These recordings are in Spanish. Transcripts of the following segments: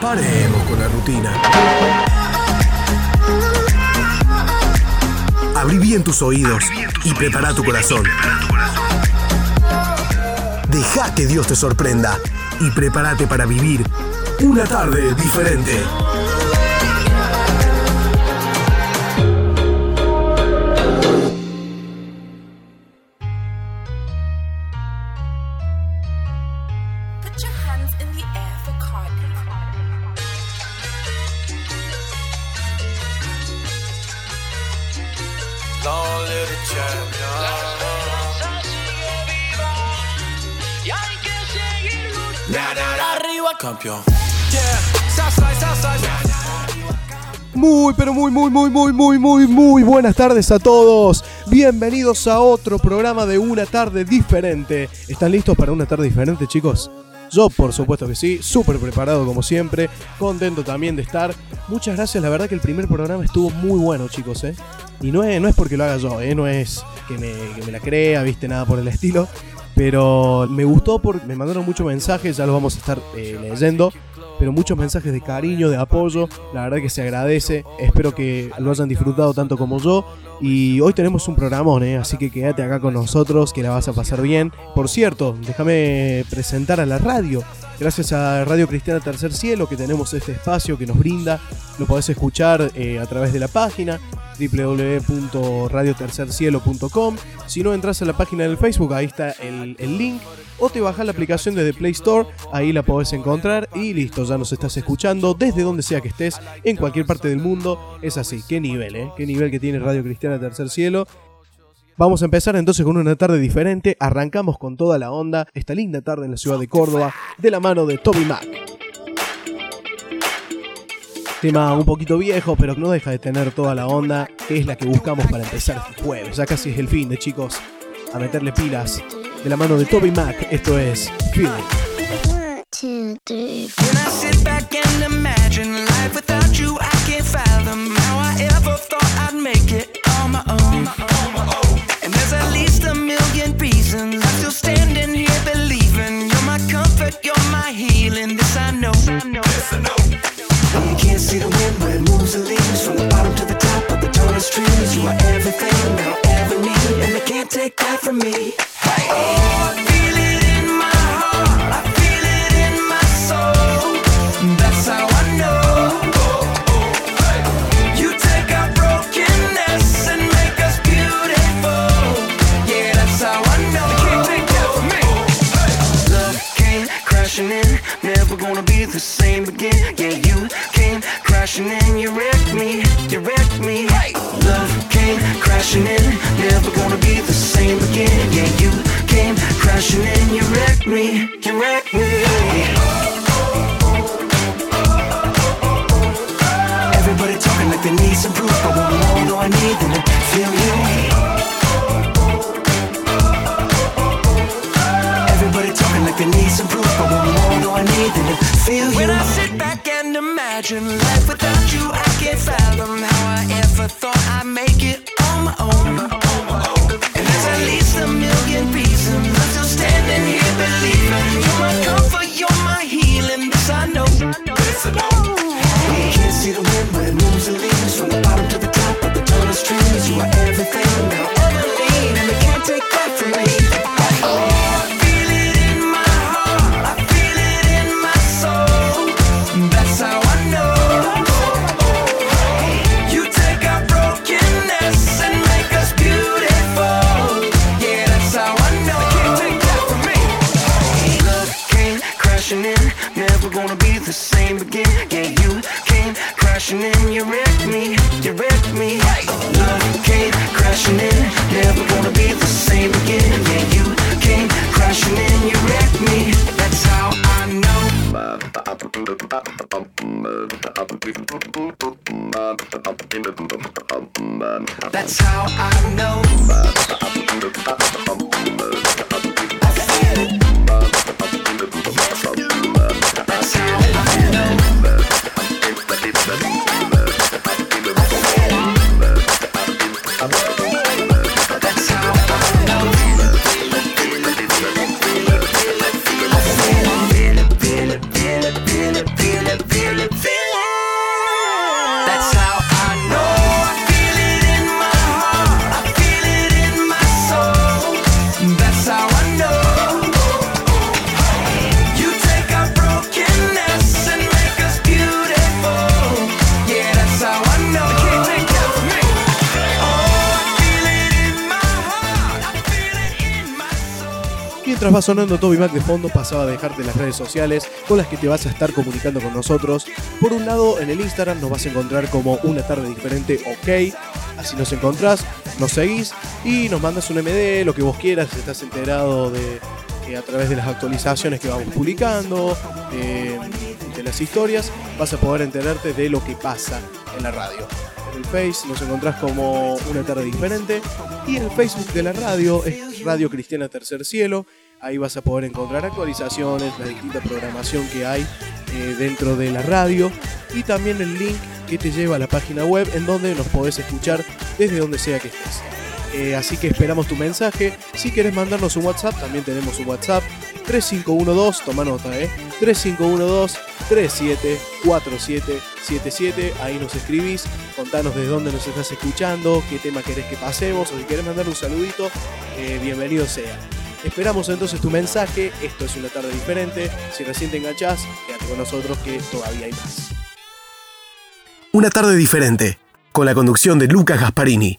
Paremos con la rutina. Abrí bien tus oídos y prepara tu corazón. Deja que Dios te sorprenda y prepárate para vivir una tarde diferente. Muy, muy, muy, muy, muy, muy buenas tardes a todos. Bienvenidos a otro programa de una tarde diferente. ¿Están listos para una tarde diferente, chicos? Yo, por supuesto que sí, súper preparado como siempre, contento también de estar. Muchas gracias, la verdad que el primer programa estuvo muy bueno, chicos, ¿eh? Y no es, no es porque lo haga yo, ¿eh? No es que me, que me la crea, viste, nada por el estilo. Pero me gustó porque me mandaron muchos mensajes, ya los vamos a estar eh, leyendo. Pero muchos mensajes de cariño, de apoyo. La verdad que se agradece. Espero que lo hayan disfrutado tanto como yo. Y hoy tenemos un programón, ¿eh? así que quédate acá con nosotros, que la vas a pasar bien. Por cierto, déjame presentar a la radio. Gracias a Radio Cristiana Tercer Cielo que tenemos este espacio que nos brinda. Lo podés escuchar eh, a través de la página www.radiotercercielo.com. Si no entras a la página del Facebook, ahí está el, el link. O te bajas la aplicación desde Play Store, ahí la podés encontrar y listo, ya nos estás escuchando desde donde sea que estés, en cualquier parte del mundo. Es así, qué nivel, ¿eh? Qué nivel que tiene Radio Cristiana Tercer Cielo. Vamos a empezar entonces con una tarde diferente. Arrancamos con toda la onda esta linda tarde en la ciudad de Córdoba, de la mano de Toby Mac. Tema un poquito viejo, pero no deja de tener toda la onda, que es la que buscamos para empezar este jueves. Ya casi es el fin de chicos. A meterle pilas. De la mano de Toby Mac, esto es standing here believing you're my comfort, you're my healing. This I know. This I know. Can't see the wind, but it moves the leaves from the bottom to the top of the tallest trees. You are everything that I'll ever need, and they can't take that from me. Oh, crashing in, never gonna be the same again. Yeah, you came crashing in, you wrecked me, you wrecked me. Everybody talking like they need some proof, but one more do I need than to feel you. Everybody talking like they need some proof, but one more do I need than to feel you. When I sit back and imagine life without you, I can't fathom how I ever thought I'd make it own. Sonando Toby Mac de fondo, pasaba a dejarte las redes sociales con las que te vas a estar comunicando con nosotros. Por un lado, en el Instagram nos vas a encontrar como una tarde diferente, ok. Así nos encontrás, nos seguís y nos mandas un MD, lo que vos quieras, si estás enterado de eh, a través de las actualizaciones que vamos publicando, eh, de las historias, vas a poder enterarte de lo que pasa en la radio. En el Face nos encontrás como una tarde diferente y en el Facebook de la radio es Radio Cristiana Tercer Cielo. Ahí vas a poder encontrar actualizaciones, la distinta programación que hay eh, dentro de la radio y también el link que te lleva a la página web en donde nos podés escuchar desde donde sea que estés. Eh, así que esperamos tu mensaje. Si querés mandarnos un WhatsApp, también tenemos un WhatsApp 3512, toma nota, eh. 3512 374777. Ahí nos escribís, contanos desde dónde nos estás escuchando, qué tema querés que pasemos, o si querés mandar un saludito, eh, bienvenido sea. Esperamos entonces tu mensaje. Esto es una tarde diferente. Si recién te enganchás, quédate con nosotros que todavía hay más. Una tarde diferente, con la conducción de Lucas Gasparini.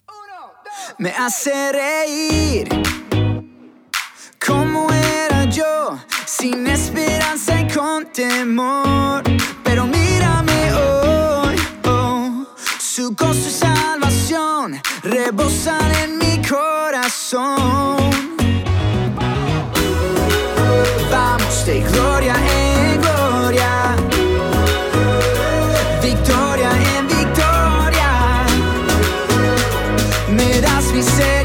me hace reír. ¿Cómo era yo? Sin esperanza y con temor. Pero mírame hoy, oh. Su gozo y salvación rebosan en mi corazón. Vamos de gloria en gloria. Victoria en victoria. Me das misericordia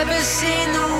ever seen the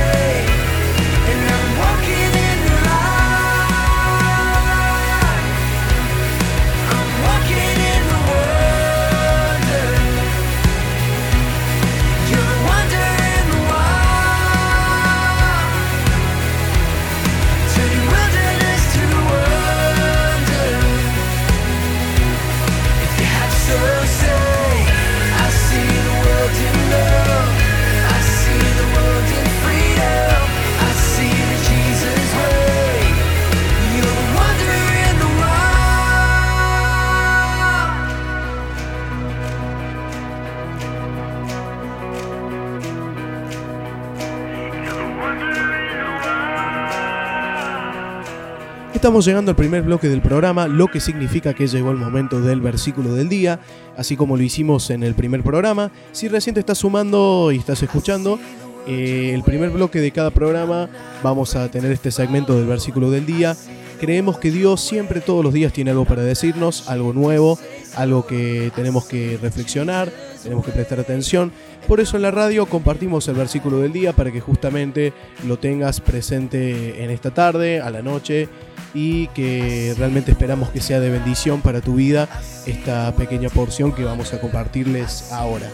Estamos llegando al primer bloque del programa, lo que significa que llegó el momento del versículo del día, así como lo hicimos en el primer programa. Si recién te estás sumando y estás escuchando, eh, el primer bloque de cada programa vamos a tener este segmento del versículo del día. Creemos que Dios siempre, todos los días, tiene algo para decirnos, algo nuevo, algo que tenemos que reflexionar, tenemos que prestar atención. Por eso en la radio compartimos el versículo del día para que justamente lo tengas presente en esta tarde, a la noche y que realmente esperamos que sea de bendición para tu vida esta pequeña porción que vamos a compartirles ahora.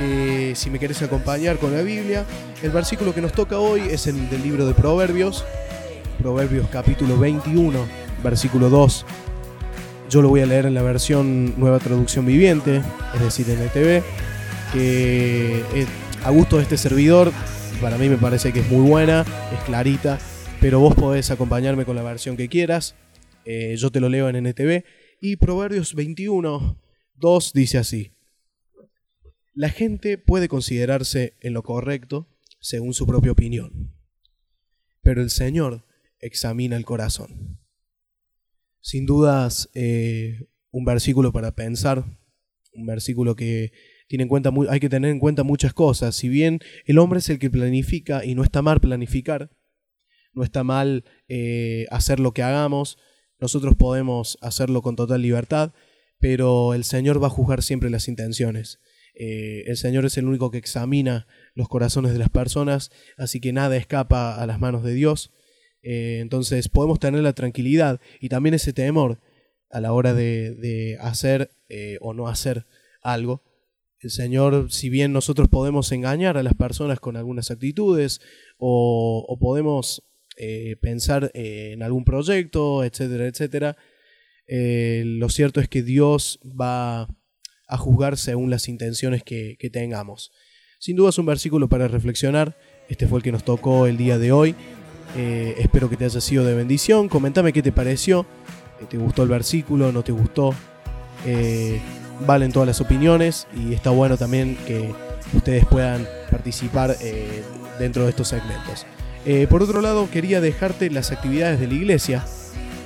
Eh, si me querés acompañar con la Biblia, el versículo que nos toca hoy es el del libro de Proverbios, Proverbios capítulo 21, versículo 2. Yo lo voy a leer en la versión Nueva Traducción Viviente, es decir, NTV, que eh, a gusto de este servidor, para mí me parece que es muy buena, es clarita, pero vos podés acompañarme con la versión que quieras. Eh, yo te lo leo en NTV. Y Proverbios 21, 2 dice así. La gente puede considerarse en lo correcto según su propia opinión, pero el Señor examina el corazón. Sin dudas, eh, un versículo para pensar, un versículo que tiene en cuenta, hay que tener en cuenta muchas cosas. Si bien el hombre es el que planifica y no está mal planificar, no está mal eh, hacer lo que hagamos, nosotros podemos hacerlo con total libertad, pero el Señor va a juzgar siempre las intenciones. Eh, el Señor es el único que examina los corazones de las personas, así que nada escapa a las manos de Dios. Eh, entonces podemos tener la tranquilidad y también ese temor a la hora de, de hacer eh, o no hacer algo. El Señor, si bien nosotros podemos engañar a las personas con algunas actitudes o, podemos eh, pensar en algún proyecto, etcétera, etcétera, lo cierto es que Dios va a juzgar según las intenciones que, que tengamos. Sin duda es un versículo para reflexionar. Este fue el que nos tocó el día de hoy. Eh, espero que te haya sido de bendición. Comentame qué te pareció. Eh, ¿Te gustó el versículo? ¿No te gustó? Eh, valen todas las opiniones y está bueno también que ustedes puedan participar dentro de estos segmentos. Por otro lado, quería dejarte las actividades de la iglesia.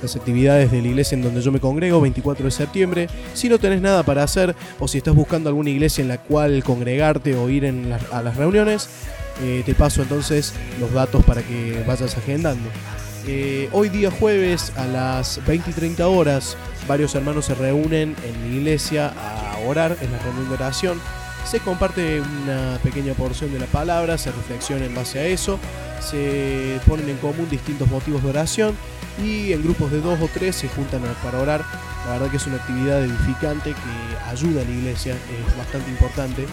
las actividades de la iglesia en donde yo me congrego, 24 de septiembre. Si no tenés nada para hacer o si estás buscando alguna iglesia en la cual congregarte o ir en a las reuniones, eh, te paso entonces los datos para que vayas agendando. Eh, hoy día jueves a las 20 y 30 horas varios hermanos se reúnen en mi iglesia a orar, en la reunión de oración. Se comparte una pequeña porción de la palabra, se reflexiona en base a eso, se ponen en común distintos motivos de oración y en grupos de dos o tres se juntan para orar. La verdad que es una actividad edificante que ayuda a la iglesia, es bastante importante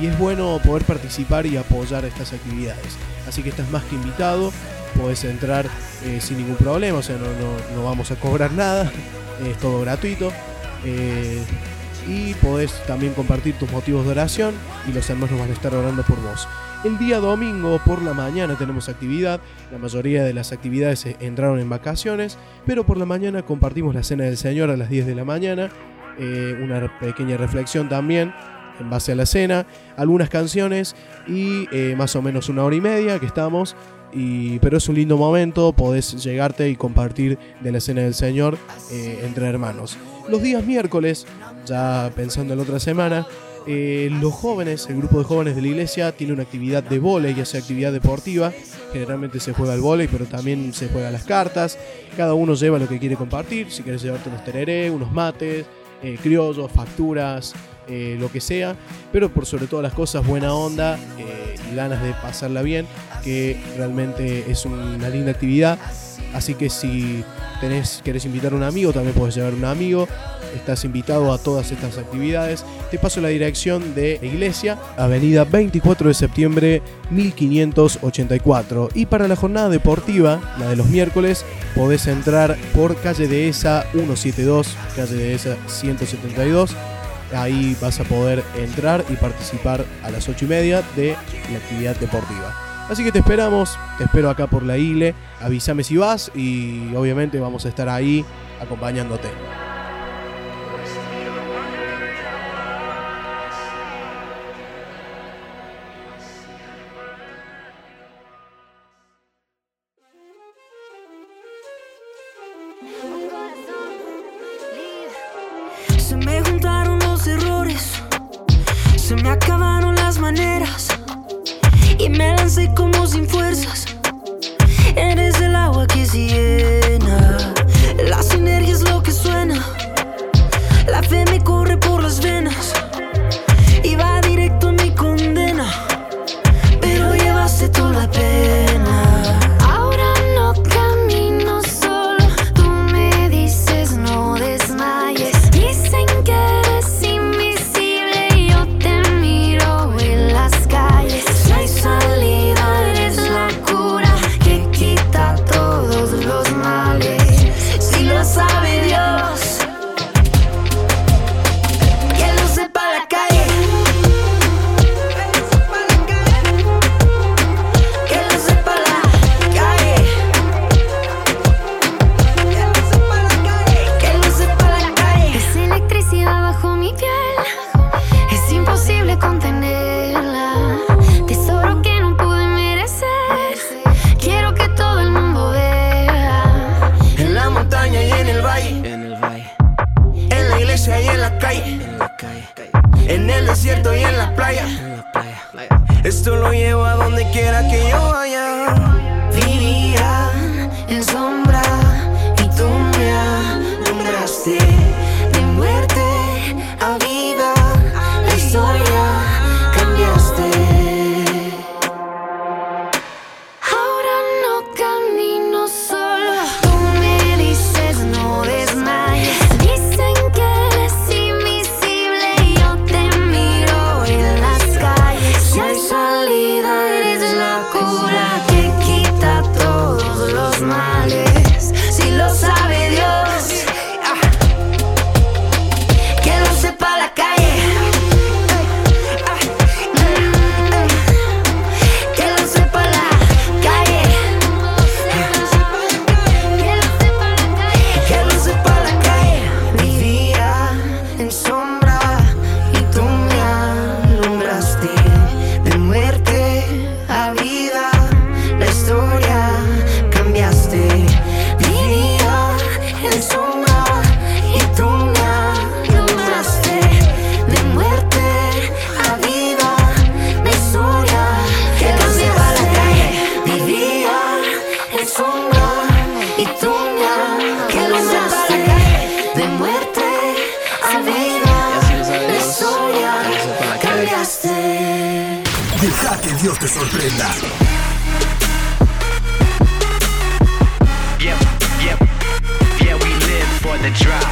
y es bueno poder participar y apoyar estas actividades. Así que estás más que invitado, podés entrar eh, sin ningún problema, o sea, no, no- no vamos a cobrar nada, es todo gratuito. eh, y podés también compartir tus motivos de oración y los hermanos van a estar orando por vos. El día domingo por la mañana tenemos actividad, la mayoría de las actividades eh, entraron en vacaciones, pero por la mañana compartimos la cena del Señor a las 10 de la mañana, una pequeña reflexión también en base a la cena, algunas canciones y eh, más o menos una hora y media que estamos. Y, pero es un lindo momento, podés llegarte y compartir de la cena del Señor eh, entre hermanos. Los días miércoles, ya pensando en la otra semana, eh, los jóvenes, el grupo de jóvenes de la iglesia tiene una actividad de vóley, ya sea actividad deportiva. Generalmente se juega al vóley, pero también se juega las cartas. Cada uno lleva lo que quiere compartir. Si quieres llevarte unos tereré, unos mates, criollos, facturas, eh, lo que sea. Pero por sobre todas las cosas, buena onda eh, y ganas de pasarla bien, que realmente es una linda actividad. Así que si tenés, querés invitar a un amigo, también puedes llevar un amigo. Estás invitado a todas estas actividades. Te paso la dirección de iglesia, Avenida 24 de septiembre 1584. Y para la jornada deportiva, la de los miércoles, podés entrar por calle Dehesa 172, calle Dehesa 172. Ahí vas a poder entrar y participar a las 8 y media de la actividad deportiva. Así que te esperamos, te espero acá por la ILE, avísame si vas y obviamente vamos a estar ahí acompañándote.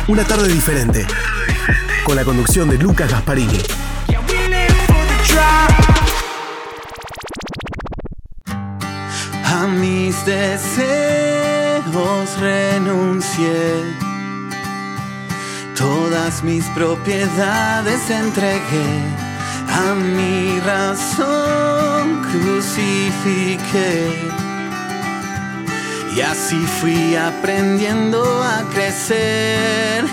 Una tarde diferente. Con la conducción de Lucas Gasparini. A mis deseos renuncié, todas mis propiedades entregué, a mi razón crucifiqué. Y así fui aprendiendo a crecer,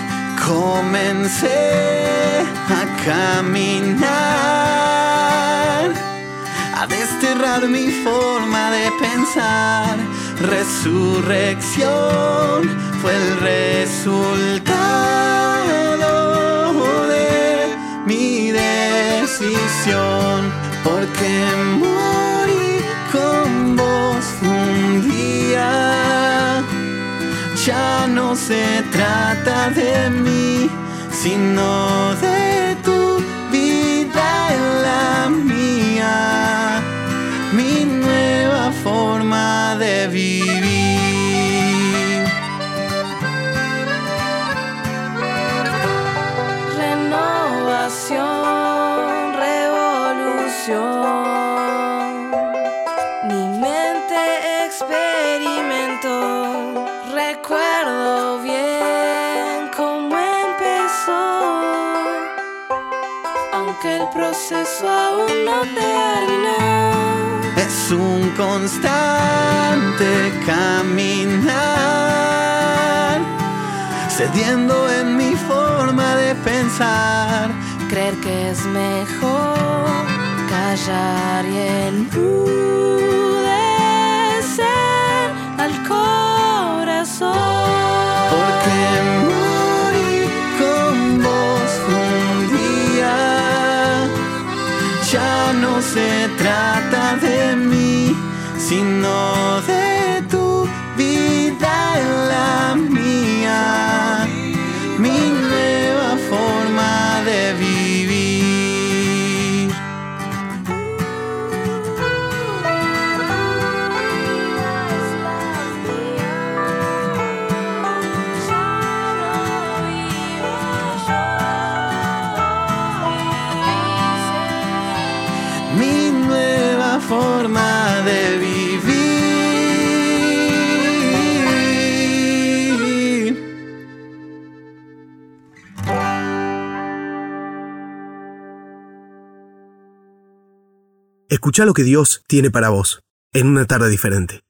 comencé a caminar a desterrar mi forma de pensar. Resurrección fue el resultado de mi decisión, porque día. Ya no se trata de mí, sino de tu vida en la mía, mi nueva forma de vivir. Experimentó. Recuerdo bien cómo empezó. Aunque el proceso aún no terminó. Es un constante caminar, cediendo en mi forma de pensar. Creer que es mejor callar y al corazón. Porque morí con vos un día. Ya no se trata de mí, sino de Escucha lo que Dios tiene para vos en una tarde diferente.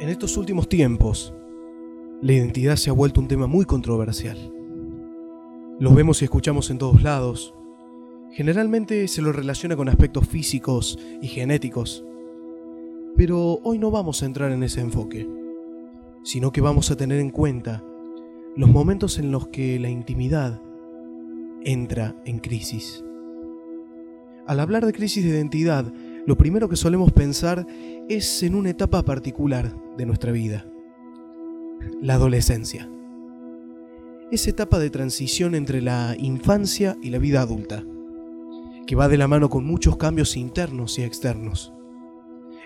En estos últimos tiempos, la identidad se ha vuelto un tema muy controversial. Lo vemos y escuchamos en todos lados. Generalmente se lo relaciona con aspectos físicos y genéticos. Pero hoy no vamos a entrar en ese enfoque, sino que vamos a tener en cuenta los momentos en los que la intimidad entra en crisis. Al hablar de crisis de identidad, lo primero que solemos pensar es en una etapa particular de nuestra vida, la adolescencia. Esa etapa de transición entre la infancia y la vida adulta, que va de la mano con muchos cambios internos y externos.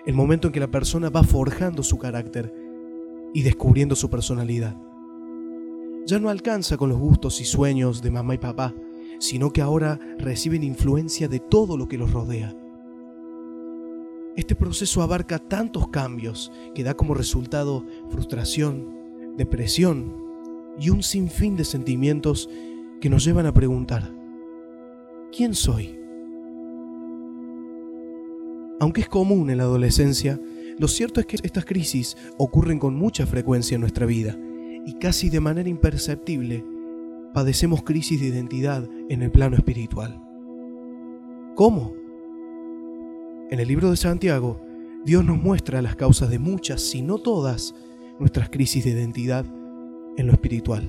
El momento en que la persona va forjando su carácter y descubriendo su personalidad. Ya no alcanza con los gustos y sueños de mamá y papá, sino que ahora reciben influencia de todo lo que los rodea. Este proceso abarca tantos cambios que da como resultado frustración, depresión y un sinfín de sentimientos que nos llevan a preguntar, ¿quién soy? Aunque es común en la adolescencia, lo cierto es que estas crisis ocurren con mucha frecuencia en nuestra vida y casi de manera imperceptible padecemos crisis de identidad en el plano espiritual. ¿Cómo? En el libro de Santiago, Dios nos muestra las causas de muchas, si no todas, nuestras crisis de identidad en lo espiritual.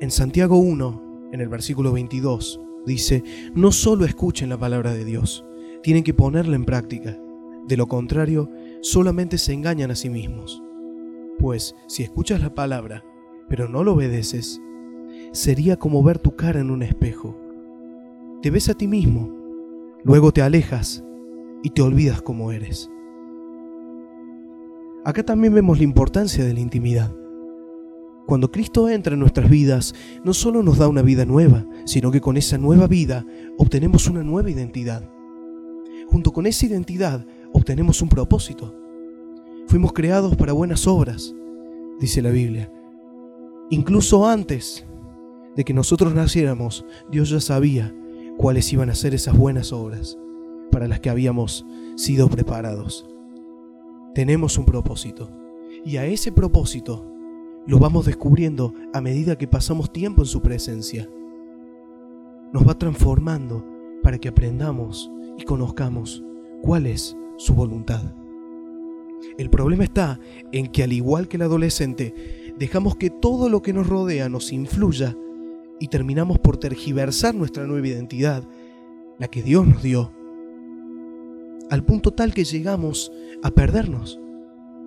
En Santiago 1, en el versículo 22, dice, no solo escuchen la palabra de Dios, tienen que ponerla en práctica. De lo contrario, solamente se engañan a sí mismos. Pues si escuchas la palabra, pero no lo obedeces, sería como ver tu cara en un espejo. Te ves a ti mismo, luego te alejas y te olvidas cómo eres. Acá también vemos la importancia de la intimidad. Cuando Cristo entra en nuestras vidas, no solo nos da una vida nueva, sino que con esa nueva vida obtenemos una nueva identidad. Junto con esa identidad obtenemos un propósito. Fuimos creados para buenas obras, dice la Biblia. Incluso antes de que nosotros naciéramos, Dios ya sabía cuáles iban a ser esas buenas obras para las que habíamos sido preparados. Tenemos un propósito y a ese propósito lo vamos descubriendo a medida que pasamos tiempo en su presencia. Nos va transformando para que aprendamos y conozcamos cuál es su voluntad. El problema está en que al igual que el adolescente, dejamos que todo lo que nos rodea nos influya y terminamos por tergiversar nuestra nueva identidad, la que Dios nos dio, al punto tal que llegamos a perdernos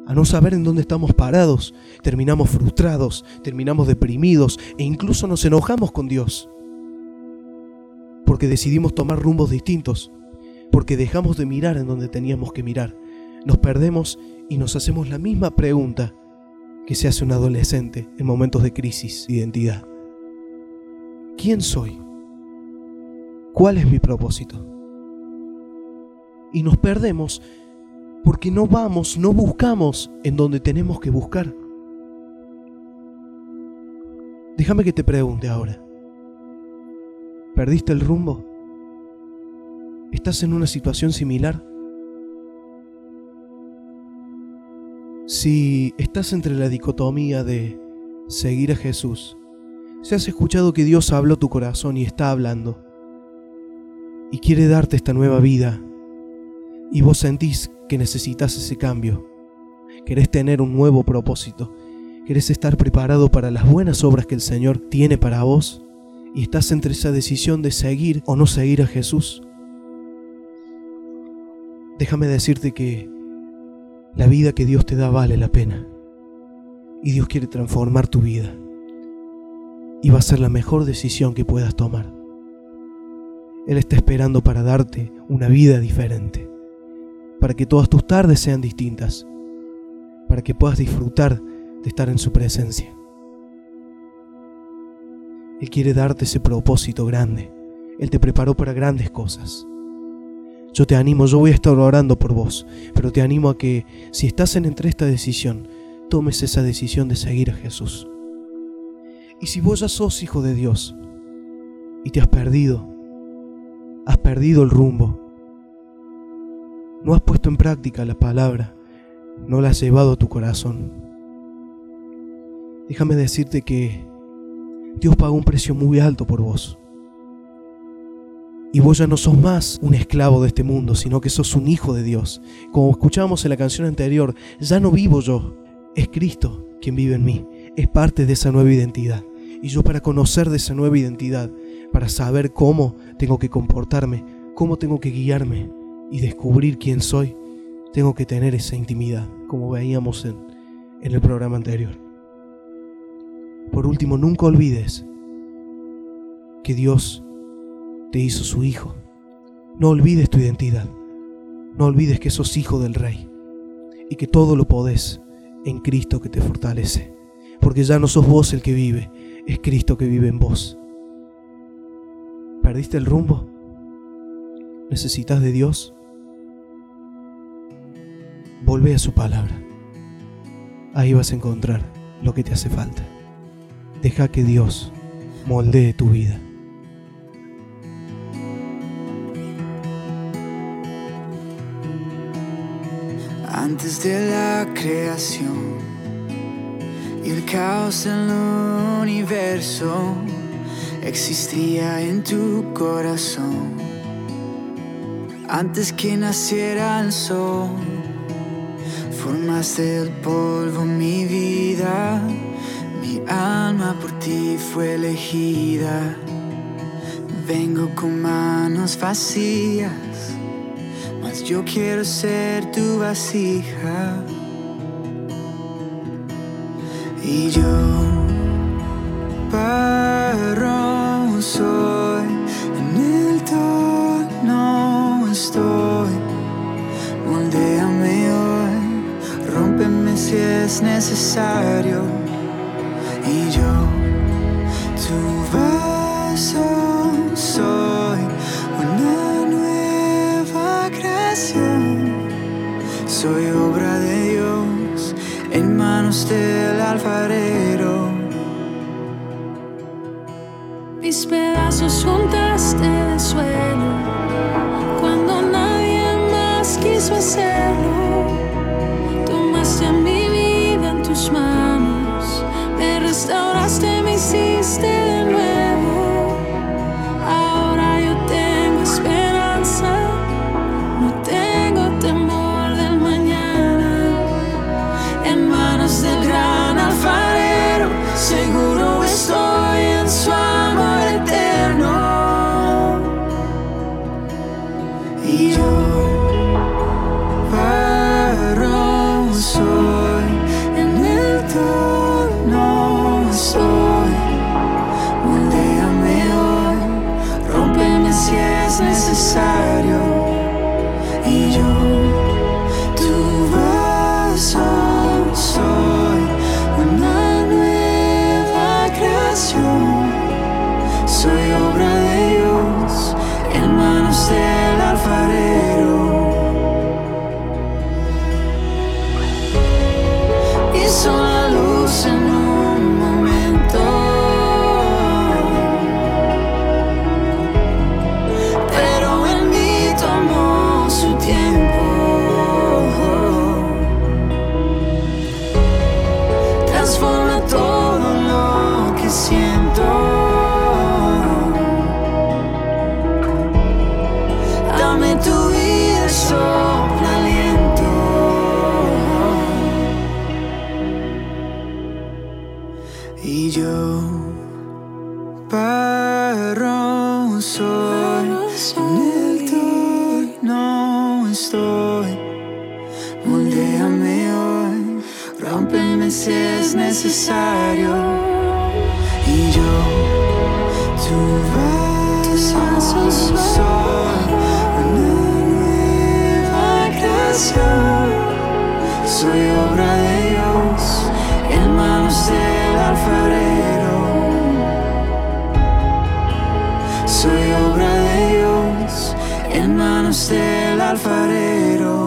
a no saber en dónde estamos parados, terminamos frustrados, terminamos deprimidos e incluso nos enojamos con Dios. Porque decidimos tomar rumbos distintos, porque dejamos de mirar en donde teníamos que mirar. Nos perdemos y nos hacemos la misma pregunta que se hace un adolescente en momentos de crisis de identidad. ¿Quién soy? ¿Cuál es mi propósito? Y nos perdemos porque no vamos, no buscamos en donde tenemos que buscar. Déjame que te pregunte ahora. ¿Perdiste el rumbo? ¿Estás en una situación similar? Si estás entre la dicotomía de seguir a Jesús, si has escuchado que Dios habló tu corazón y está hablando, y quiere darte esta nueva vida, y vos sentís que necesitas ese cambio, querés tener un nuevo propósito, querés estar preparado para las buenas obras que el Señor tiene para vos y estás entre esa decisión de seguir o no seguir a Jesús, déjame decirte que la vida que Dios te da vale la pena y Dios quiere transformar tu vida y va a ser la mejor decisión que puedas tomar. Él está esperando para darte una vida diferente para que todas tus tardes sean distintas, para que puedas disfrutar de estar en su presencia. Él quiere darte ese propósito grande. Él te preparó para grandes cosas. Yo te animo, yo voy a estar orando por vos, pero te animo a que si estás en entre esta decisión, tomes esa decisión de seguir a Jesús. Y si vos ya sos hijo de Dios y te has perdido, has perdido el rumbo, no has puesto en práctica la palabra, no la has llevado a tu corazón. Déjame decirte que Dios pagó un precio muy alto por vos. Y vos ya no sos más un esclavo de este mundo, sino que sos un hijo de Dios. Como escuchábamos en la canción anterior, ya no vivo yo, es Cristo quien vive en mí. Es parte de esa nueva identidad. Y yo para conocer de esa nueva identidad, para saber cómo tengo que comportarme, cómo tengo que guiarme, y descubrir quién soy, tengo que tener esa intimidad, como veíamos en, en el programa anterior. Por último, nunca olvides que Dios te hizo su hijo. No olvides tu identidad. No olvides que sos hijo del Rey y que todo lo podés en Cristo que te fortalece. Porque ya no sos vos el que vive, es Cristo que vive en vos. ¿Perdiste el rumbo? ¿Necesitas de Dios? Volvé a su palabra. Ahí vas a encontrar lo que te hace falta. Deja que Dios moldee tu vida. Antes de la creación y el caos en el universo existía en tu corazón. Antes que naciera el sol Formaste del polvo mi vida, mi alma por ti fue elegida. Vengo con manos vacías, yo quiero ser tu vasija. Y yo, parrón soy, en el tono estoy. Moldeame hoy, rómpeme si es necesario. Y yo, tu vasija. soy obra de Dios en manos del alfarero. Mis pedazos juntaste de suelo. manos del alfarero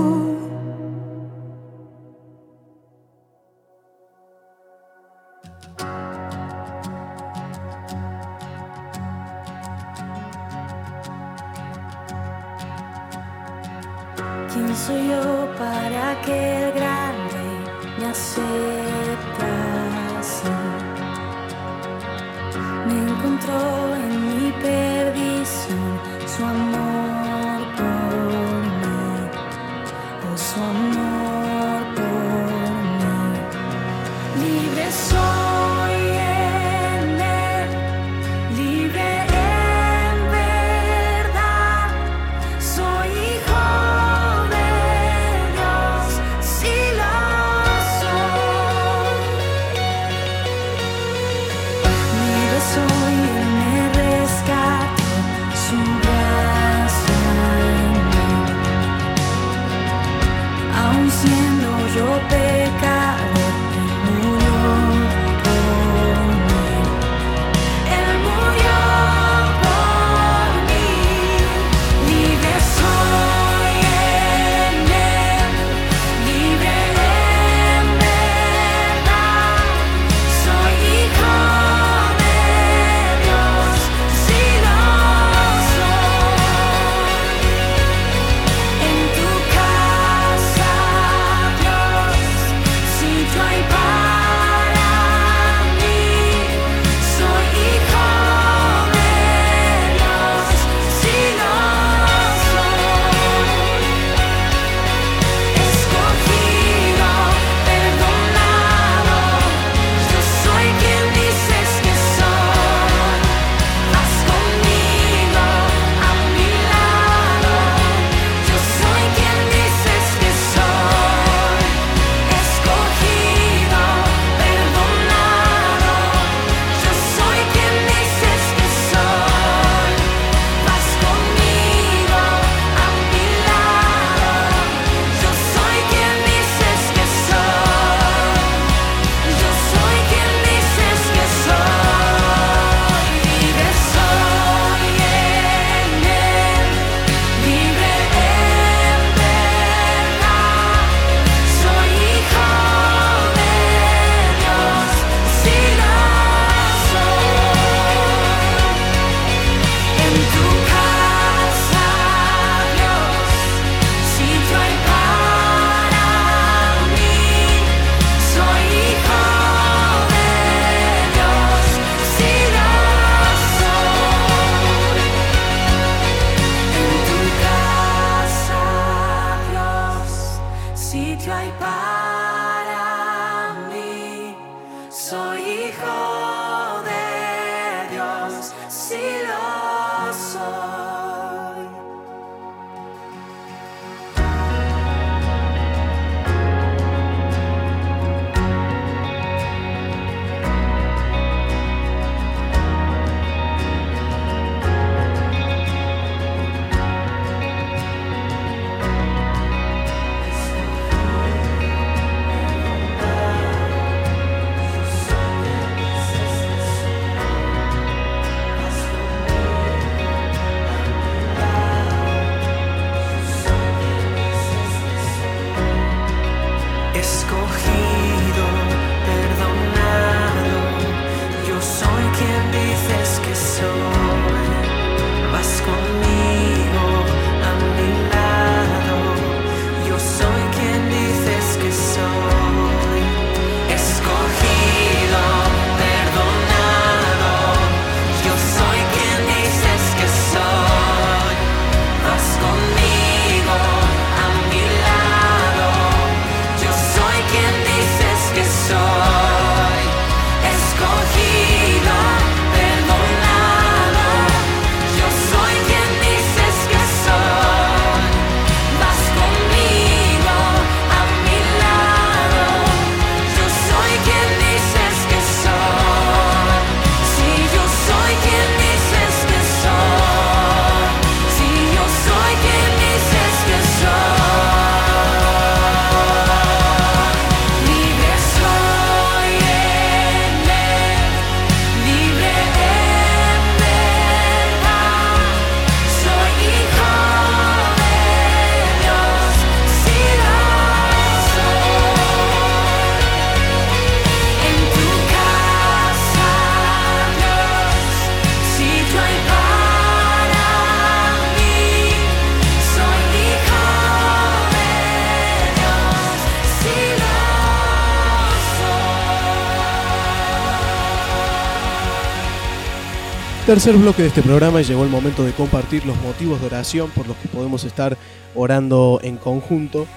Tercer bloque de este programa y llegó el momento de compartir los motivos de oración por los que podemos estar orando en conjunto.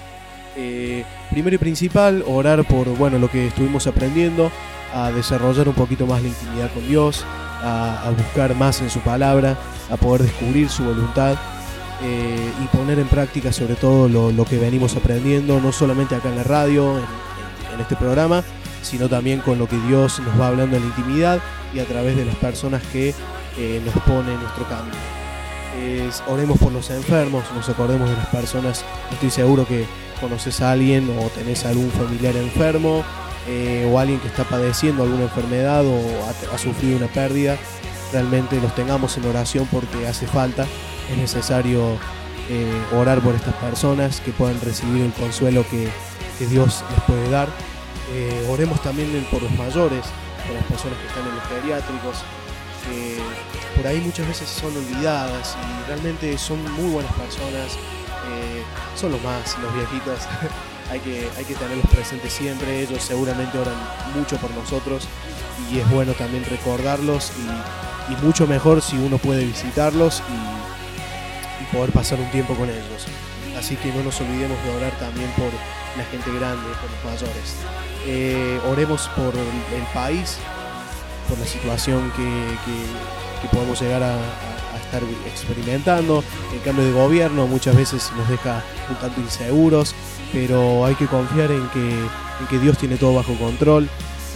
Eh, primero y principal, orar por bueno, lo que estuvimos aprendiendo, a desarrollar un poquito más la intimidad con Dios, a, buscar más en su palabra, a poder descubrir su voluntad eh, y poner en práctica sobre todo lo, que venimos aprendiendo, no solamente acá en la radio, en- en este programa, sino también con lo que Dios nos va hablando en la intimidad y a través de las personas que eh, nos pone nuestro camino. Es- oremos por los enfermos, nos acordemos de las personas, estoy seguro que conoces a alguien o tenés algún familiar enfermo eh, o alguien que está padeciendo alguna enfermedad o ha, sufrido una pérdida, realmente los tengamos en oración porque hace falta, es necesario eh, orar por estas personas que puedan recibir el consuelo que, Dios les puede dar. Oremos también por los mayores, por las personas que están en los geriátricos, que por ahí muchas veces son olvidadas y realmente son muy buenas personas, eh, son los más, los viejitos. hay, que, hay que tenerlos presentes siempre, ellos seguramente oran mucho por nosotros y es bueno también recordarlos y, mucho mejor si uno puede visitarlos y, poder pasar un tiempo con ellos. Así que no nos olvidemos de orar también por la gente grande, por los mayores. Eh, oremos por el país, por la situación que, que- podemos llegar a, estar experimentando. El cambio de gobierno muchas veces nos deja un tanto inseguros, pero hay que confiar en que, en que Dios tiene todo bajo control,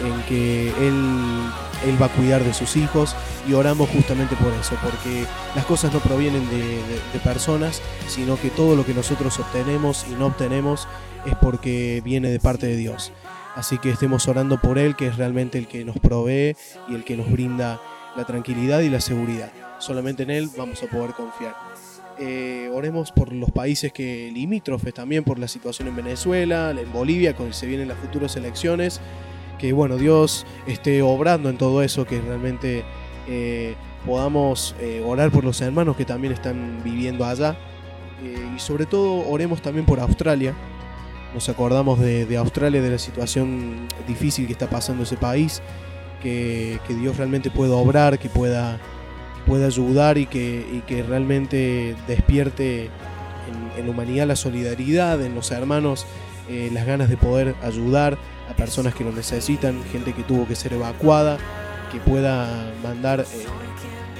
en que Él, Él va a cuidar de sus hijos y oramos justamente por eso, porque las cosas no provienen de personas, sino que todo lo que nosotros obtenemos y no obtenemos es porque viene de parte de Dios. Así que estemos orando por Él, que es realmente el que nos provee y el que nos brinda la tranquilidad y la seguridad. Solamente en Él vamos a poder confiar. Eh, oremos por los países que limítrofes también, por la situación en Venezuela, en Bolivia, con se vienen las futuras elecciones. Que bueno, Dios esté obrando en todo eso, que realmente eh, podamos eh, orar por los hermanos que también están viviendo allá. Eh, y sobre todo oremos también por Australia, nos acordamos de, Australia, de la situación difícil que está pasando ese país, que, Dios realmente pueda obrar, que pueda, pueda ayudar y que, realmente despierte en, la humanidad la solidaridad, en los hermanos, eh, las ganas de poder ayudar a personas que lo necesitan, gente que tuvo que ser evacuada, que pueda mandar eh,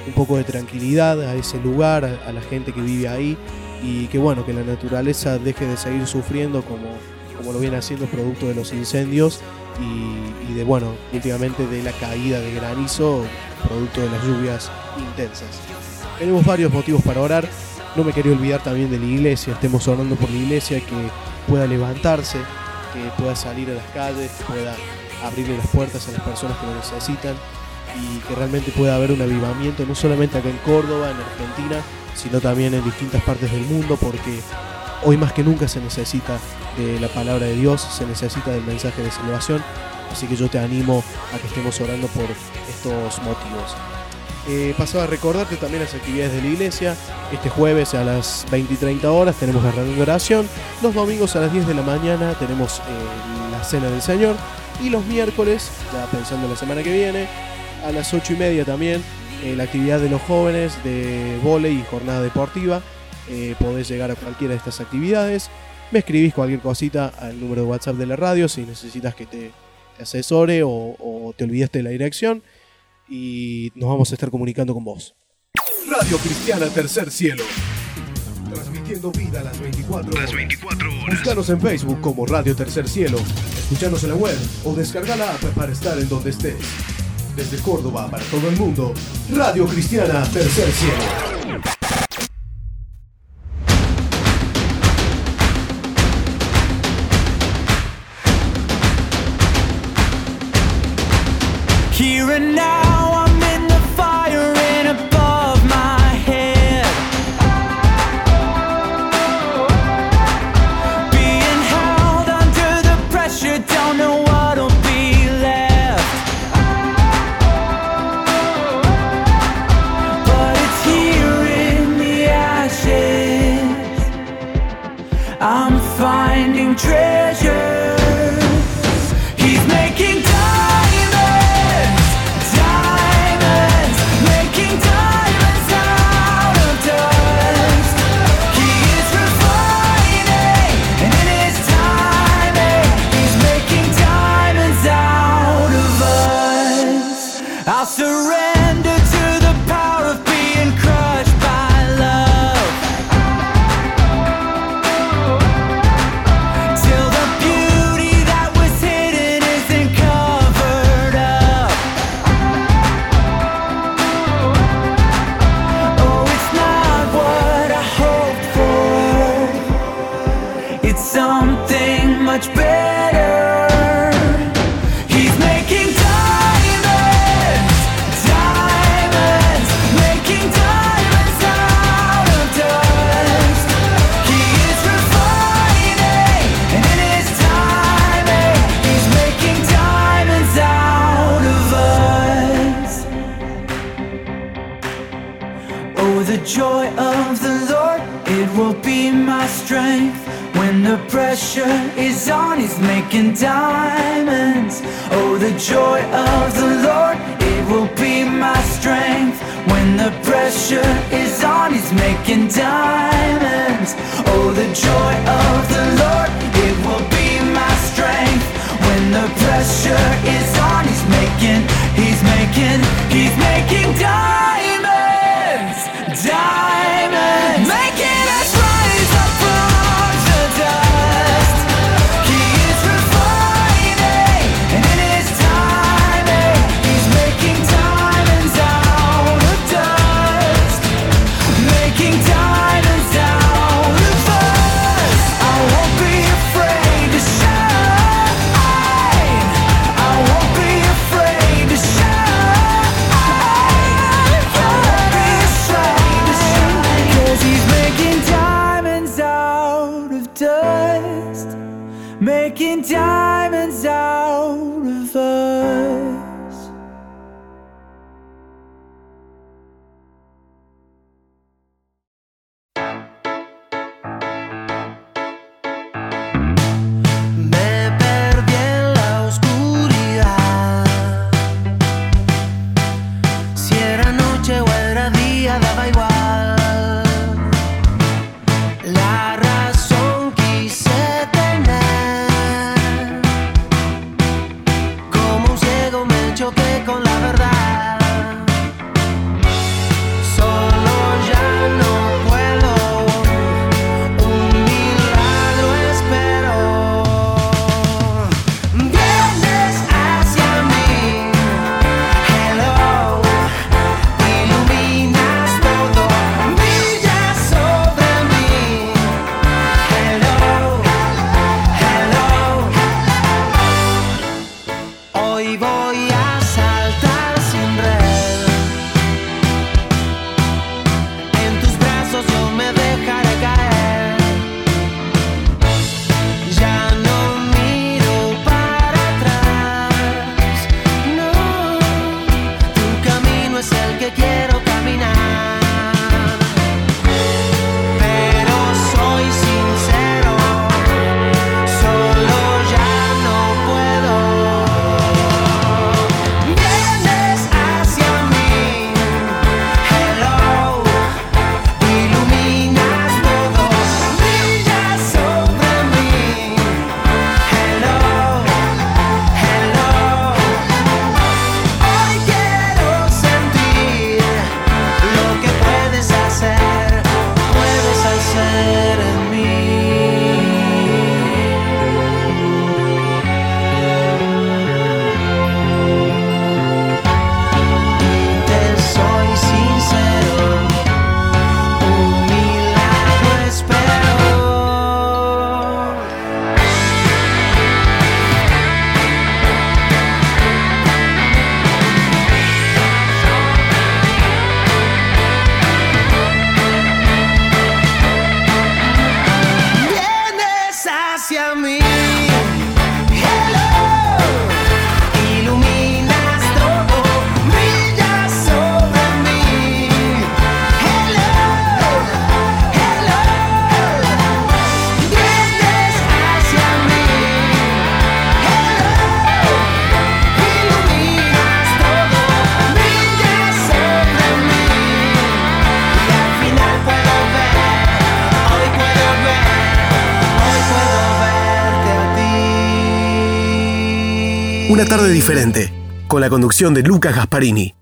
un poco de tranquilidad a ese lugar, a la gente que vive ahí y que bueno, que la naturaleza deje de seguir sufriendo como, como lo viene haciendo producto de los incendios y, y de bueno, últimamente de la caída de granizo producto de las lluvias intensas. Tenemos varios motivos para orar. No me quería olvidar también de la iglesia. Estemos orando por la iglesia que pueda levantarse, que pueda salir a las calles, que pueda abrirle las puertas a las personas que lo necesitan y que realmente pueda haber un avivamiento no solamente acá en Córdoba, en Argentina, sino también en distintas partes del mundo porque hoy más que nunca se necesita de la palabra de Dios, se necesita del mensaje de salvación. Así que yo te animo a que estemos orando por estos motivos. Eh, pasaba a recordarte también las actividades de la iglesia. Este jueves a las 20 y 30 horas tenemos la reunión de oración. Los domingos a las 10 de la mañana tenemos eh, la cena del Señor. Y los miércoles, ya pensando en la semana que viene, a las 8 y media también eh, la actividad de los jóvenes de volei y jornada deportiva. Eh, podés llegar a cualquiera de estas actividades. Me escribís cualquier cosita al número de WhatsApp de la radio si necesitas que te, te asesore o, o te olvidaste de la dirección. Y nos vamos a estar comunicando con vos. Radio Cristiana Tercer Cielo. Transmitiendo vida a las 24 horas. Las 24 horas. Búscanos en Facebook como Radio Tercer Cielo. Escuchanos en la web o descarga la app para estar en donde estés. Desde Córdoba para todo el mundo, Radio Cristiana Tercer Cielo. Una tarde diferente, con la conducción de Lucas Gasparini.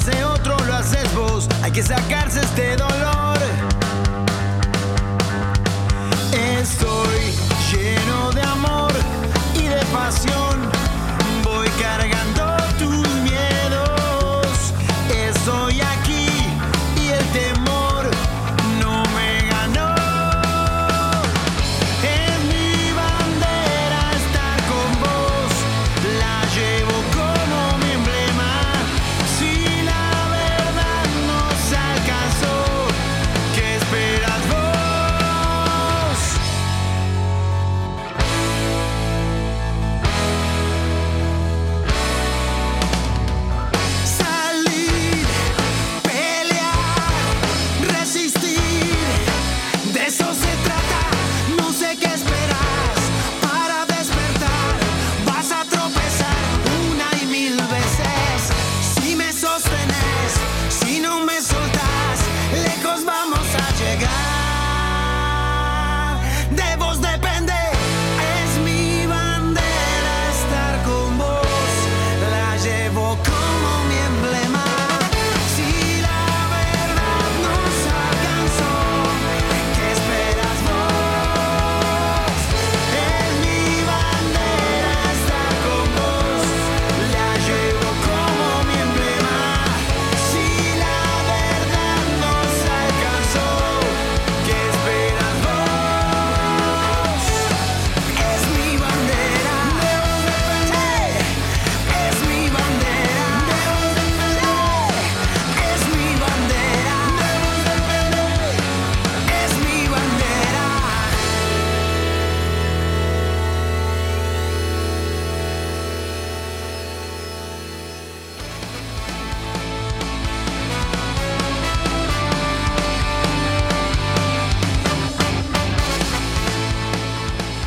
Hace otro, lo haces vos. Hay que sacarse este dolor.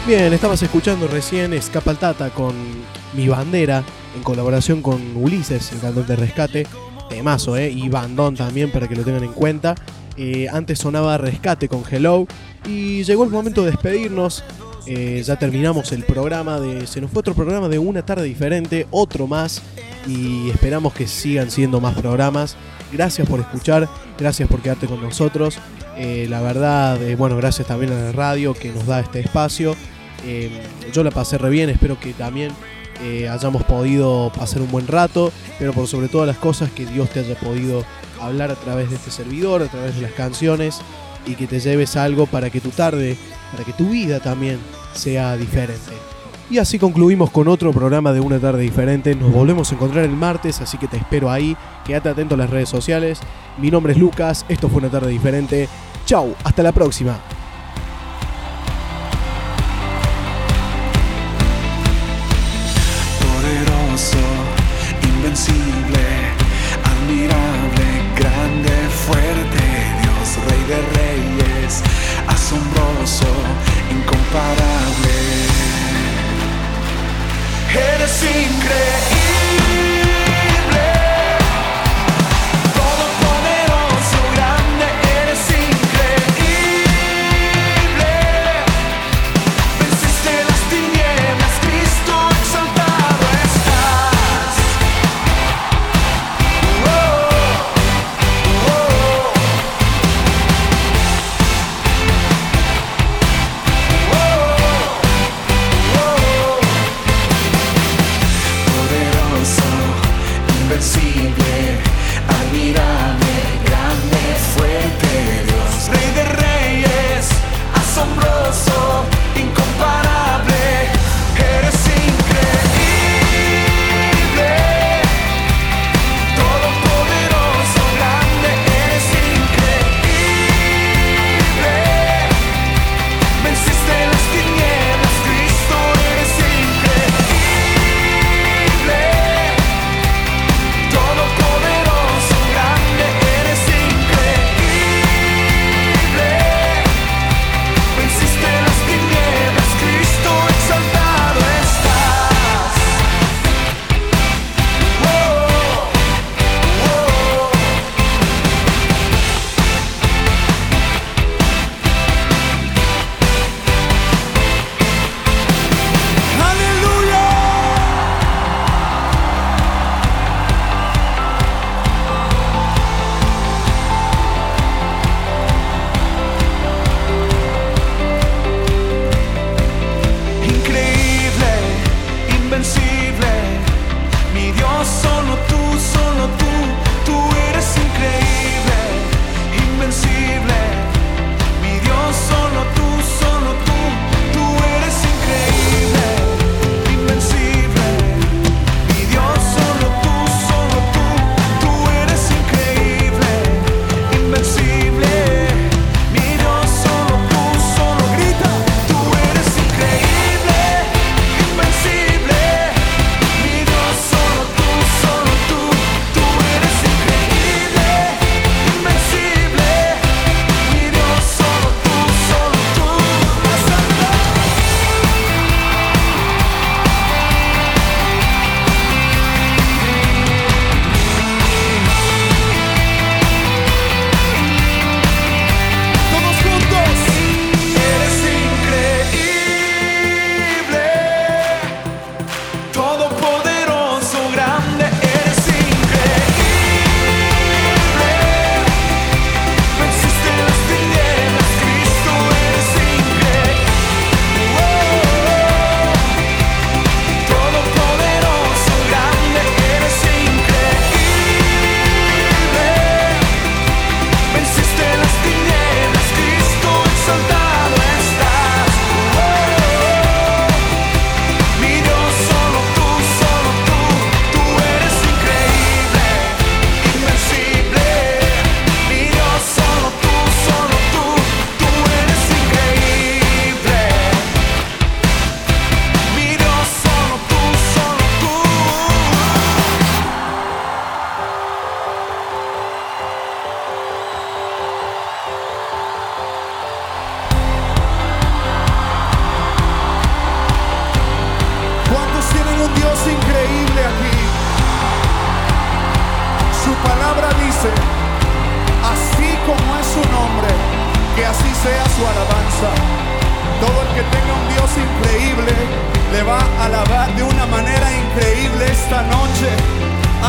Bien, estabas escuchando recién Escapa al Tata con Mi Bandera en colaboración con Ulises, el cantante de Rescate. Temazo, ¿eh? Y Bandón también para que lo tengan en cuenta. Eh, antes sonaba Rescate con Hello. Y llegó el momento de despedirnos. Eh, ya terminamos el programa de. Se nos fue otro programa de una tarde diferente, otro más. Y esperamos que sigan siendo más programas. Gracias por escuchar, gracias por quedarte con nosotros. Eh, la verdad, bueno, gracias también a la radio que nos da este espacio. Eh, yo la pasé re bien, espero que también eh, hayamos podido pasar un buen rato, pero por sobre todas las cosas que Dios te haya podido hablar a través de este servidor, a través de las canciones y que te lleves algo para que tu tarde, para que tu vida también sea diferente. Y así concluimos con otro programa de Una tarde diferente. Nos volvemos a encontrar el martes, así que te espero ahí. Quédate atento a las redes sociales. Mi nombre es Lucas, esto fue Una tarde diferente. Chau, hasta la próxima. Incomparable. Eres increíble,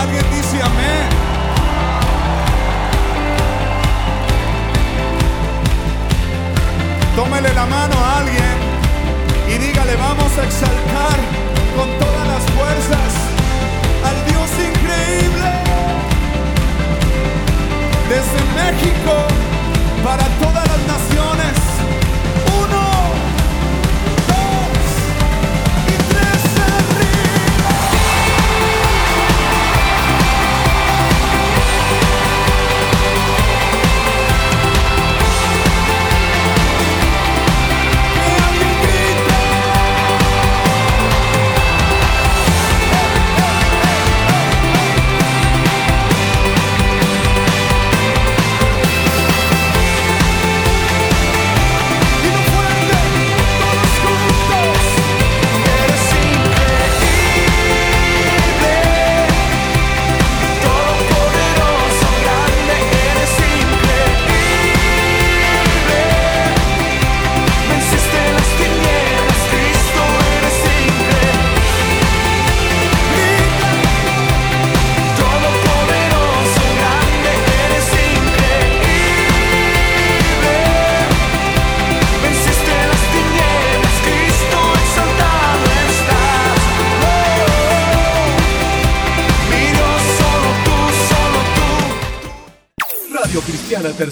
Alguien dice amén. Tómele la mano a alguien y dígale vamos a exaltar con todas las fuerzas al Dios increíble. Desde México para todas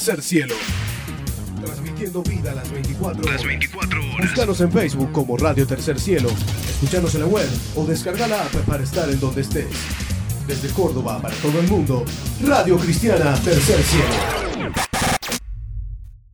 Tercer Cielo. Transmitiendo vida a las 24 horas. Búscanos en Facebook como Radio Tercer Cielo. Escuchanos en la web o descarga la app para estar en donde estés. Desde Córdoba para todo el mundo. Radio Cristiana Tercer Cielo.